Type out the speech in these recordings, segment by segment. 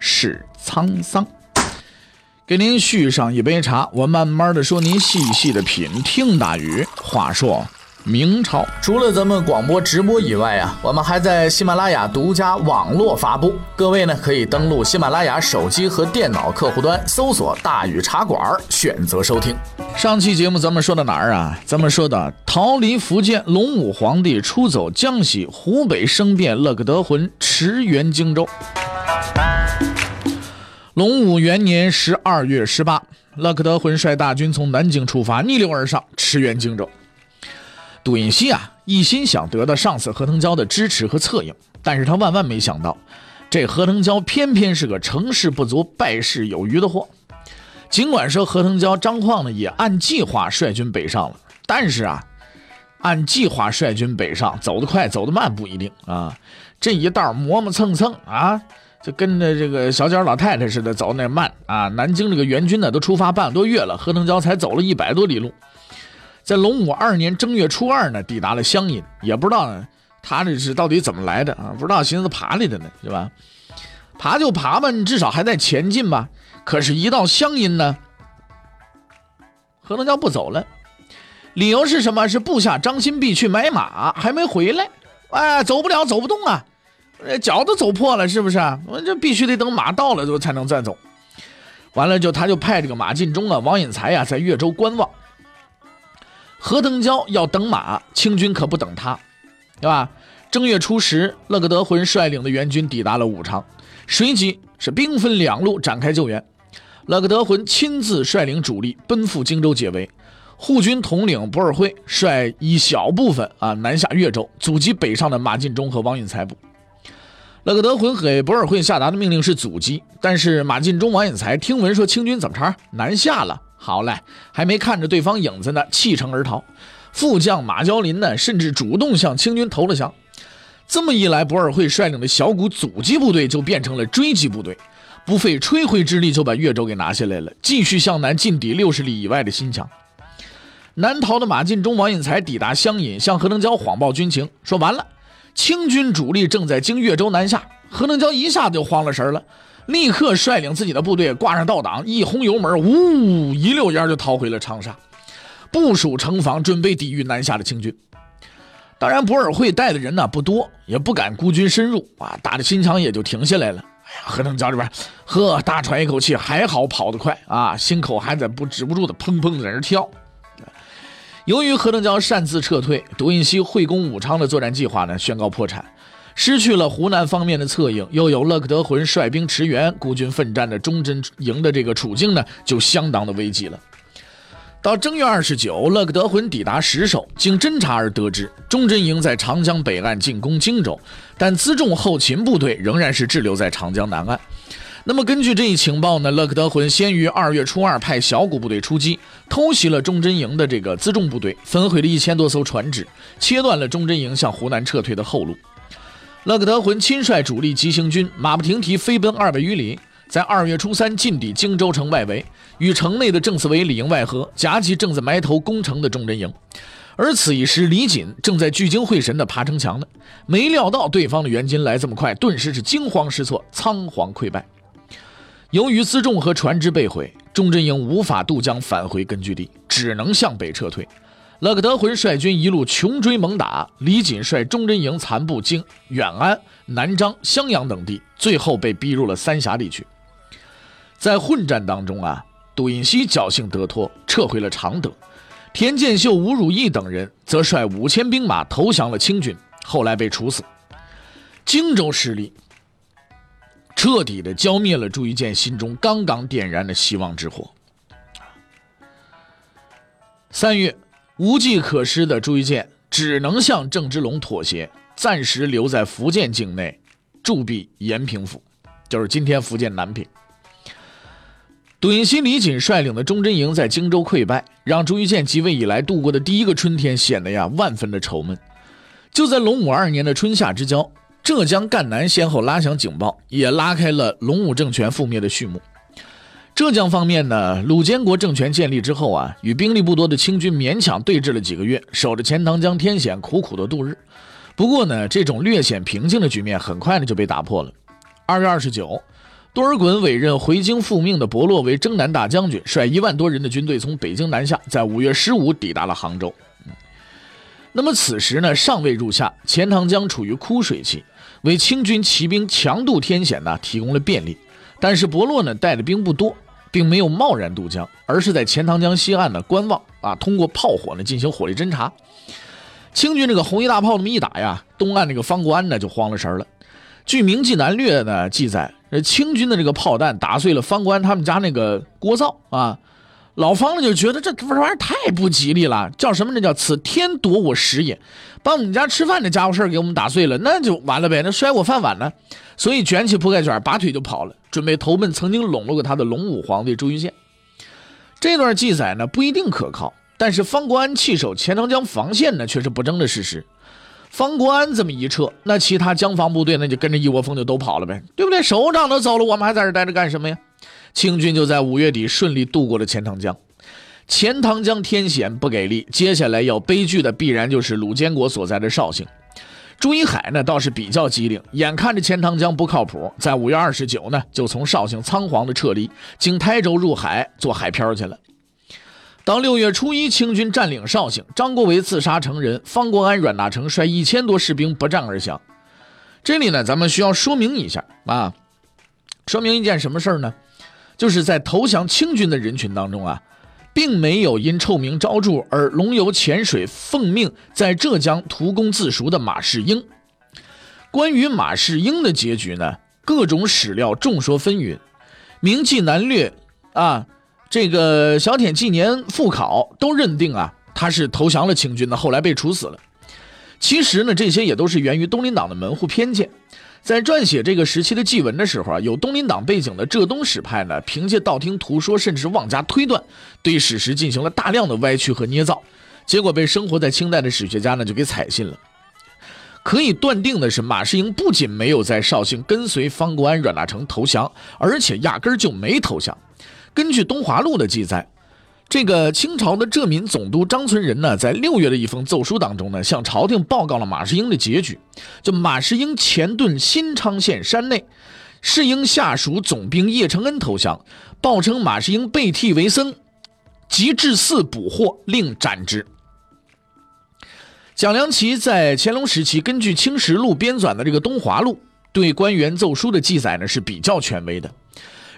是沧桑。给您续上一杯茶，我慢慢的说，您细细的品。听大雨，话说。明朝除了咱们广播直播以外啊，我们还在喜马拉雅独家网络发布。各位呢可以登录喜马拉雅手机和电脑客户端，搜索“大禹茶馆”，选择收听。上期节目咱们说到哪儿啊？咱们说的逃离福建，隆武皇帝出走江西，湖北生变，勒克德浑驰援荆州。隆武元年十二月十八，勒克德浑率大军从南京出发，逆流而上，驰援荆州。杜云熙啊，一心想得到上司何腾蛟的支持和策应，但是他万万没想到，这何腾蛟偏偏是个成事不足败事有余的货。尽管说何腾蛟、张况呢也按计划率军北上了，但是啊，按计划率军北上，走得快走得慢不一定啊。这一道磨磨蹭蹭啊，就跟着这个小脚老太太似的走那慢啊。南京这个援军呢都出发半个多月了，何腾蛟才走了一百多里路。在隆武二年正月初二呢，抵达了湘阴，也不知道呢，他这是到底怎么来的啊？不知道寻思爬来的呢，是吧？爬就爬吧，至少还在前进吧。可是，一到湘阴呢，何能蛟不走了？理由是什么？是部下张新弼去买马，还没回来。哎，走不了，走不动啊，脚都走破了，是不是？我这必须得等马到了，就才能再走。完了，就他就派这个马进忠啊、王引才呀，在越州观望。何腾蛟要等马，清军可不等他，对吧？正月初十，勒格德浑率领的援军抵达了武昌，随即是兵分两路展开救援。勒格德浑亲自率领主力奔赴荆州解围，护军统领博尔会率一小部分啊南下越州，阻击北上的马进忠和王允才部。勒格德浑给博尔会下达的命令是阻击，但是马进忠、王允才听闻说清军怎么着南下了。好嘞，还没看着对方影子呢，弃城而逃。副将马娇林呢，甚至主动向清军投了降。这么一来，博尔会率领的小股阻击部队就变成了追击部队，不费吹灰之力就把越州给拿下来了，继续向南进抵六十里以外的新疆。南逃的马进忠、王引才抵达湘阴，向何能蛟谎报军情，说完了，清军主力正在经越州南下。何能蛟一下子就慌了神了。立刻率领自己的部队挂上倒挡，一轰油门，呜，一溜烟就逃回了长沙，部署城防，准备抵御南下的清军。当然，博尔会带的人呢不多，也不敢孤军深入啊，打的心肠也就停下来了。哎呀，何腾蛟这边，呵，大喘一口气，还好跑得快啊，心口还在不止不住的砰砰的在那跳。由于何腾蛟擅自撤退，杜印西会攻武昌的作战计划呢宣告破产。失去了湖南方面的策应，又有勒克德浑率兵驰援，孤军奋战的忠贞营的这个处境呢，就相当的危急了。到正月二十九，勒克德浑抵达石首，经侦查而得知，忠贞营在长江北岸进攻荆州，但辎重后勤部队仍然是滞留在长江南岸。那么根据这一情报呢，勒克德浑先于二月初二派小股部队出击，偷袭了忠贞营的这个辎重部队，焚毁了一千多艘船只，切断了忠贞营向湖南撤退的后路。勒克德浑亲率主力急行军，马不停蹄飞奔二百余里，在二月初三进抵荆州城外围，与城内的郑思维里应外合，夹击正在埋头攻城的忠贞营。而此一时，李锦正在聚精会神地爬城墙呢，没料到对方的援军来这么快，顿时是惊慌失措，仓皇溃败。由于辎重和船只被毁，忠贞营无法渡江返回根据地，只能向北撤退。勒克德浑率军一路穷追猛打，李锦率忠贞营残部经远安、南漳、襄阳等地，最后被逼入了三峡地区。在混战当中啊，杜隐熙侥幸得脱，撤回了常德；田建秀、吴汝义等人则率五千兵马投降了清军，后来被处死。荆州失利，彻底的浇灭了朱一建心中刚刚点燃的希望之火。三月。无计可施的朱一建只能向郑芝龙妥协，暂时留在福建境内，驻避延平府。就是今天福建南平。杜英熙、李锦率领的忠贞营在荆州溃败，让朱一建即位以来度过的第一个春天显得呀万分的愁闷。就在隆武二年的春夏之交，浙江赣南先后拉响警报，也拉开了隆武政权覆灭的序幕。浙江方面呢，鲁监国政权建立之后啊，与兵力不多的清军勉强对峙了几个月，守着钱塘江天险，苦苦的度日。不过呢，这种略显平静的局面很快呢就被打破了。二月二十九。多尔衮委任回京复命的伯洛为征南大将军，率一万多人的军队从北京南下，在五月十五抵达了杭州。那么此时呢，尚未入夏，钱塘江处于枯水期，为清军骑兵强渡天险呢提供了便利。但是伯洛呢带的兵不多，并没有贸然渡江，而是在钱塘江西岸呢观望啊，通过炮火呢进行火力侦察。清军这个红衣大炮那么一打呀，东岸那个方国安呢就慌了神了。据《明记南略》呢记载。呃清军的这个炮弹打碎了方国安他们家那个锅灶啊，老方呢就觉得这这玩意儿太不吉利了，叫什么？那叫此天夺我食也，把我们家吃饭的家伙事儿给我们打碎了，那就完了呗，那摔我饭碗呢。所以卷起铺盖卷，拔腿就跑了，准备投奔曾经笼络过他的隆武皇帝朱一建。这段记载呢不一定可靠，但是方国安弃守钱塘江防线呢却是不争的事实。方国安这么一撤，那其他江防部队那就跟着一窝蜂就都跑了呗，对不对？首长都走了，我们还在这待着干什么呀？清军就在五月底顺利渡过了钱塘江。钱塘江天险不给力，接下来要悲剧的必然就是鲁监国所在的绍兴。朱一海呢倒是比较机灵，眼看着钱塘江不靠谱，在五月二十九呢就从绍兴仓皇的撤离，经台州入海做海漂去了。到六月初一，清军占领绍兴，张国维自杀成人，方国安、阮大铖率一千多士兵不战而降。这里呢，咱们需要说明一下啊，说明一件什么事儿呢？就是在投降清军的人群当中啊，并没有因臭名昭著而龙游浅水奉命在浙江图功自赎的马士英。关于马士英的结局呢，各种史料众说纷纭，《明记南略》啊。这个小铁纪年复考都认定啊，他是投降了清军的，后来被处死了。其实呢，这些也都是源于东林党的门户偏见。在撰写这个时期的祭文的时候啊，有东林党背景的浙东史派呢，凭借道听途说，甚至妄加推断，对史实进行了大量的歪曲和捏造，结果被生活在清代的史学家呢就给采信了。可以断定的是，马士英不仅没有在绍兴跟随方国安、阮大铖投降，而且压根儿就没投降。根据《东华录》的记载，这个清朝的浙闽总督张存仁呢，在六月的一封奏书当中呢，向朝廷报告了马士英的结局。就马士英前遁新昌县山内，士英下属总兵叶承恩投降，报称马士英被替为僧，即至寺捕获，令斩之。蒋良奇在乾隆时期根据《清实录》编纂的这个《东华录》，对官员奏书的记载呢，是比较权威的。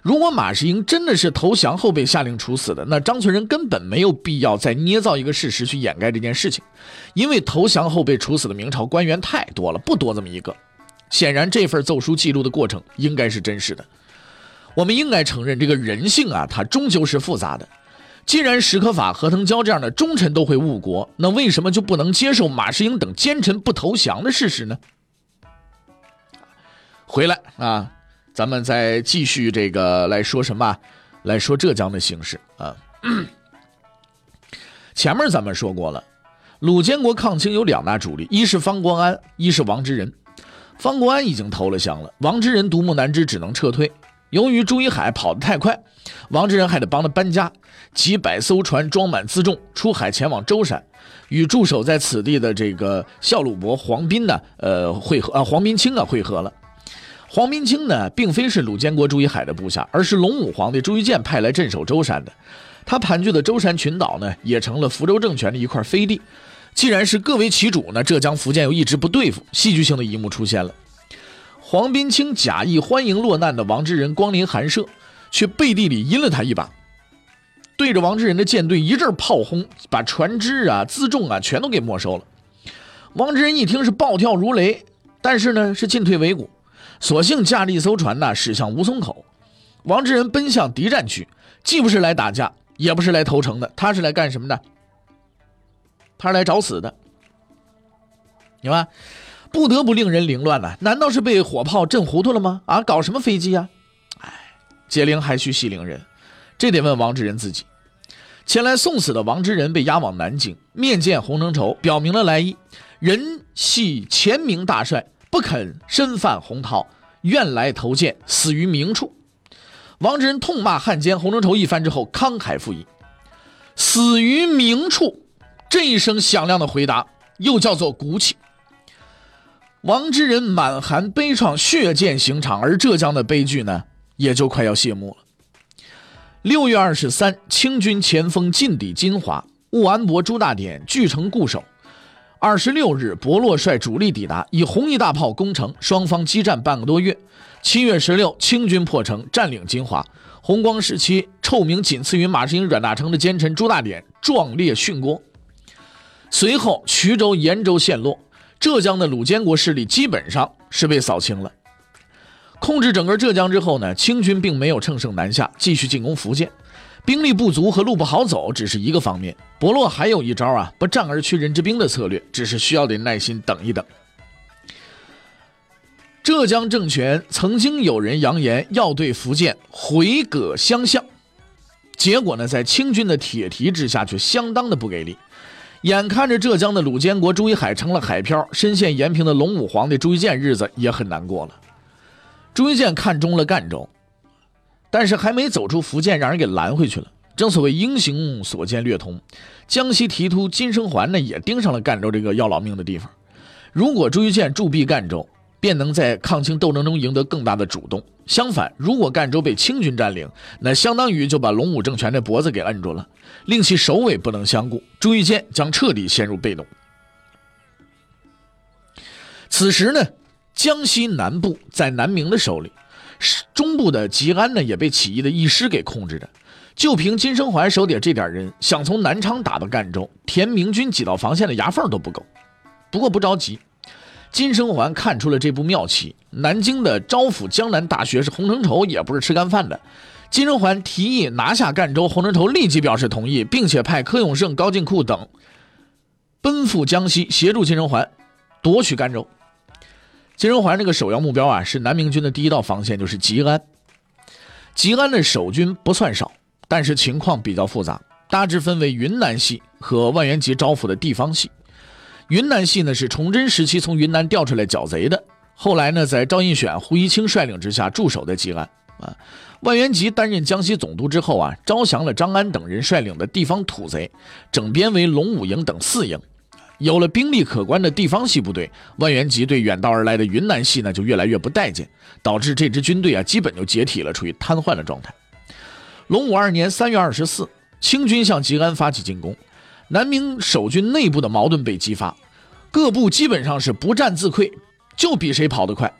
如果马士英真的是投降后被下令处死的，那张存仁根本没有必要再捏造一个事实去掩盖这件事情，因为投降后被处死的明朝官员太多了，不多这么一个。显然，这份奏书记录的过程应该是真实的。我们应该承认，这个人性啊，它终究是复杂的。既然史可法、何腾蛟这样的忠臣都会误国，那为什么就不能接受马士英等奸臣不投降的事实呢？回来啊！咱们再继续这个来说什么？来说浙江的形势啊。前面咱们说过了，鲁监国抗清有两大主力，一是方国安，一是王之仁。方国安已经投了降了，王之仁独木难支，只能撤退。由于朱一海跑得太快，王之仁还得帮他搬家，几百艘船装满辎重出海前往舟山，与驻守在此地的这个孝鲁伯黄斌呢，呃，会合啊，黄斌清啊，会合了。黄宾清呢，并非是鲁监国朱一海的部下，而是隆武皇帝朱一建派来镇守舟山的。他盘踞的舟山群岛呢，也成了福州政权的一块飞地。既然是各为其主呢，浙江、福建又一直不对付，戏剧性的一幕出现了：黄宾清假意欢迎落难的王之仁光临寒舍，却背地里阴了他一把，对着王之仁的舰队一阵炮轰，把船只啊、辎重啊全都给没收了。王之仁一听是暴跳如雷，但是呢，是进退维谷。索性驾着一艘船呢，驶向吴淞口。王之仁奔向敌占区，既不是来打架，也不是来投诚的，他是来干什么的？他是来找死的。你看，不得不令人凌乱呐！难道是被火炮震糊涂了吗？啊，搞什么飞机啊？哎，解铃还须系铃人，这得问王之仁自己。前来送死的王之仁被押往南京，面见洪承畴，表明了来意。人系前明大帅，不肯身犯洪涛，愿来投剑，死于明处。王之仁痛骂汉奸洪承畴一番之后，慷慨赴义，死于明处。这一声响亮的回答，又叫做骨气。王之仁满含悲怆，血溅刑场，而浙江的悲剧呢，也就快要谢幕了。六月二十三，清军前锋进抵金华，务安伯、朱大典据城固守。二十六日，伯洛率主力抵达，以红衣大炮攻城，双方激战半个多月。七月十六，清军破城，占领金华。弘光时期臭名仅次于马士英、阮大铖的奸臣朱大典壮烈殉国。随后，衢州、延州陷落。浙江的鲁监国势力基本上是被扫清了。控制整个浙江之后呢，清军并没有乘胜南下，继续进攻福建。兵力不足和路不好走只是一个方面，伯洛还有一招啊，不战而屈人之兵的策略，只是需要点耐心等一等。浙江政权曾经有人扬言要对福建回戈相向，结果呢，在清军的铁蹄之下却相当的不给力。眼看着浙江的鲁监国朱一海成了海漂，深陷延平的龙武皇帝朱一建日子也很难过了。朱一建看中了赣州，但是还没走出福建，让人给拦回去了。正所谓英雄所见略同，江西提督金生桓呢也盯上了赣州这个要老命的地方。如果朱一建驻避赣州，便能在抗清斗争中赢得更大的主动。相反，如果赣州被清军占领，那相当于就把龙武政权的脖子给摁住了，令其首尾不能相顾。朱一建将彻底陷入被动。此时呢，江西南部在南明的手里，中部的吉安呢也被起义的义师给控制着。就凭金生桓手底下这点人，想从南昌打到赣州，填明军几道防线的牙缝都不够。不过不着急。金生桓看出了这步妙棋，南京的招抚江南大学士洪承畴也不是吃干饭的。金生桓提议拿下赣州，洪承畴立即表示同意，并且派柯永胜、高进库等奔赴江西，协助金生桓夺取赣州。金荣桓这个首要目标啊，是南明军的第一道防线，就是吉安。吉安的守军不算少，但是情况比较复杂，大致分为云南系和万源吉招抚的地方系。云南系呢是崇祯时期从云南调出来剿贼的，后来呢在赵应选、胡一清率领之下驻守在吉安。啊，万源吉担任江西总督之后啊，招降了张安等人率领的地方土贼，整编为龙武营等四营。有了兵力可观的地方系部队，万源吉对远道而来的云南系呢就越来越不待见，导致这支军队啊基本就解体了，处于瘫痪的状态。隆武二年三月二十四，清军向吉安发起进攻。南明守军内部的矛盾被激发，各部基本上是不战自溃，就比谁跑得快。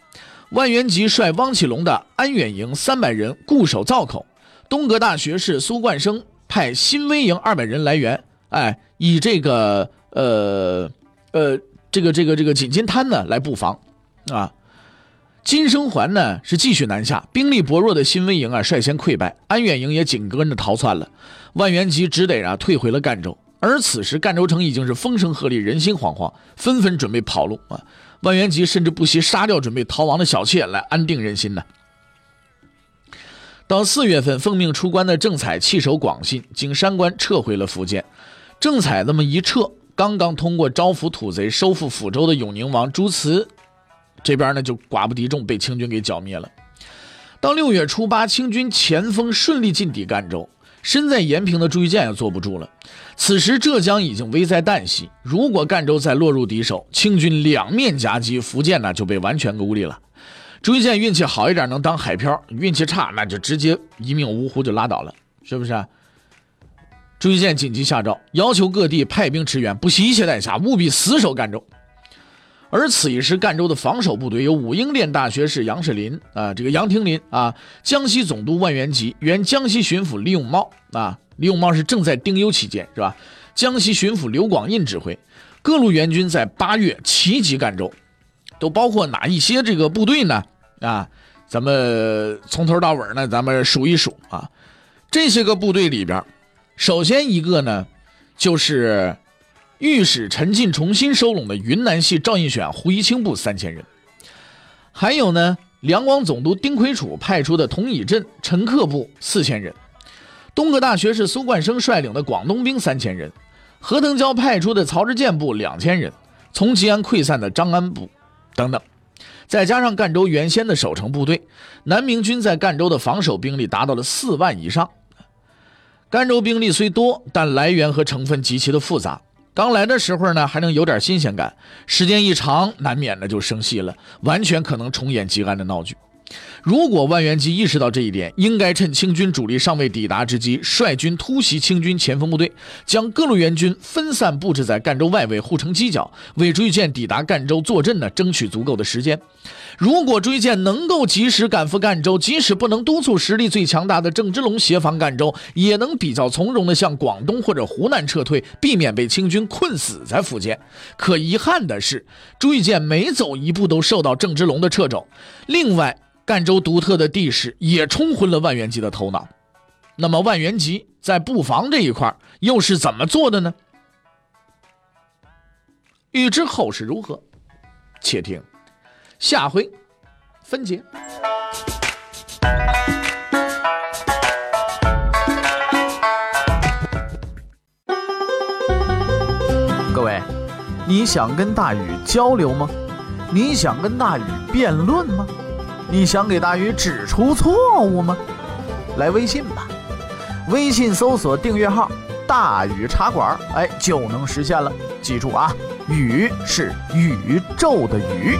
万源吉率汪启龙的安远营三百人固守灶口，东阁大学士苏冠生派新威营二百人来援，哎，以这个呃呃这个这个这个锦金滩呢来布防，啊，金生桓呢是继续南下，兵力薄弱的新威营啊率先溃败，安远营也紧跟着逃窜了，万源吉只得啊退回了赣州。而此时，赣州城已经是风声鹤唳，人心惶惶，纷纷准备跑路啊！万源吉甚至不惜杀掉准备逃亡的小妾来安定人心呢。到四月份，奉命出关的郑彩弃守广信，经山关撤回了福建。郑彩那么一撤，刚刚通过招抚土贼收复抚州的永宁王朱慈，这边呢就寡不敌众，被清军给剿灭了。到六月初八，清军前锋顺利进抵赣州。身在延平的朱一建也坐不住了。此时浙江已经危在旦夕，如果赣州再落入敌手，清军两面夹击，福建呢就被完全孤立了。朱一建运气好一点能当海漂，运气差那就直接一命呜呼就拉倒了，是不是？朱一建紧急下诏，要求各地派兵驰援，不惜一切代价，务必死守赣州。而此一时，赣州的防守部队有武英殿大学士杨士林啊，这个杨廷林啊，江西总督万源吉，原江西巡抚李永茂啊，李永茂是正在丁忧期间，是吧？江西巡抚刘广印指挥各路援军在八月齐集赣州，都包括哪一些这个部队呢？啊，咱们从头到尾呢，咱们数一数啊，这些个部队里边，首先一个呢，就是御史陈进重新收拢的云南系赵应选、胡一清部三千人，还有呢，两广总督丁魁楚派出的同以镇、陈克部四千人，东阁大学士苏冠生率领的广东兵三千人，何腾蛟派出的曹志建部两千人，从吉安溃散的张安部等等，再加上赣州原先的守城部队，南明军在赣州的防守兵力达到了四万以上。甘州兵力虽多，但来源和成分极其的复杂。刚来的时候呢，还能有点新鲜感，时间一长，难免的就生气了，完全可能重演吉安的闹剧。如果万源吉意识到这一点，应该趁清军主力尚未抵达之机，率军突袭清军前锋部队，将各路援军分散布置在赣州外围护城犄角，为追建抵达赣州坐镇呢争取足够的时间。如果追建能够及时赶赴赣州，即使不能督促实力最强大的郑芝龙协防赣州，也能比较从容地向广东或者湖南撤退，避免被清军困死在福建。可遗憾的是，朱玉建每走一步都受到郑芝龙的掣肘。另外，赣州独特的地势也冲昏了万源吉的头脑。那么，万源吉在布防这一块又是怎么做的呢？欲知后事如何，且听下回分解。各位，你想跟大禹交流吗？你想跟大禹辩论吗？你想给大禹指出错误吗？来微信吧，微信搜索订阅号“大禹茶馆”，哎，就能实现了。记住啊，宇是宇宙的宇。